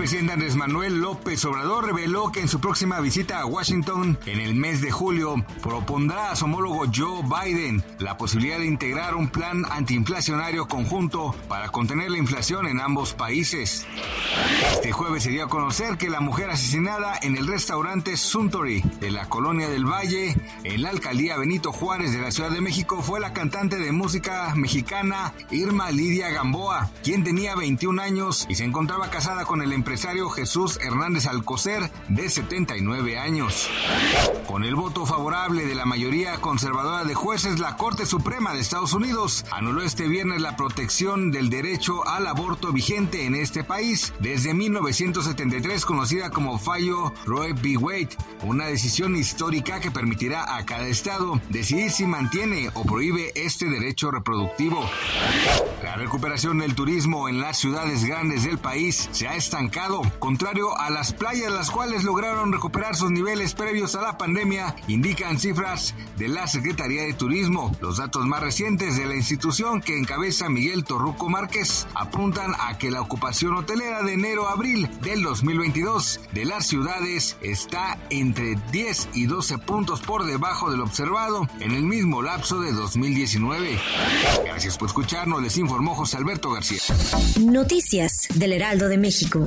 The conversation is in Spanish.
Presidente Andrés Manuel López Obrador reveló que en su próxima visita a Washington en el mes de julio propondrá a su homólogo Joe Biden la posibilidad de integrar un plan antiinflacionario conjunto para contener la inflación en ambos países. Este jueves se dio a conocer que la mujer asesinada en el restaurante Suntory de la Colonia del Valle, en la alcaldía Benito Juárez de la Ciudad de México, fue la cantante de música mexicana Irma Lidia Gamboa, quien tenía 21 años y se encontraba casada con el empresario Jesús Hernández Alcocer, de 79 años. Con el voto favorable de la mayoría conservadora de jueces, la Corte Suprema de Estados Unidos anuló este viernes la protección del derecho al aborto vigente en este país desde 1973 conocida como fallo Roe v. Wade, una decisión histórica que permitirá a cada estado decidir si mantiene o prohíbe este derecho reproductivo. La recuperación del turismo en las ciudades grandes del país se ha estancado, contrario a las playas las cuales lograron recuperar sus niveles previos a la pandemia, indican cifras de la Secretaría de Turismo. Los datos más recientes de la institución que encabeza Miguel Torruco Márquez apuntan a que la ocupación hotelera de enero a abril del 2022 de las ciudades está entre 10 y 12 puntos por debajo del observado en el mismo lapso de 2019. Gracias por escucharnos, les informó José Alberto García. Noticias del Heraldo de México.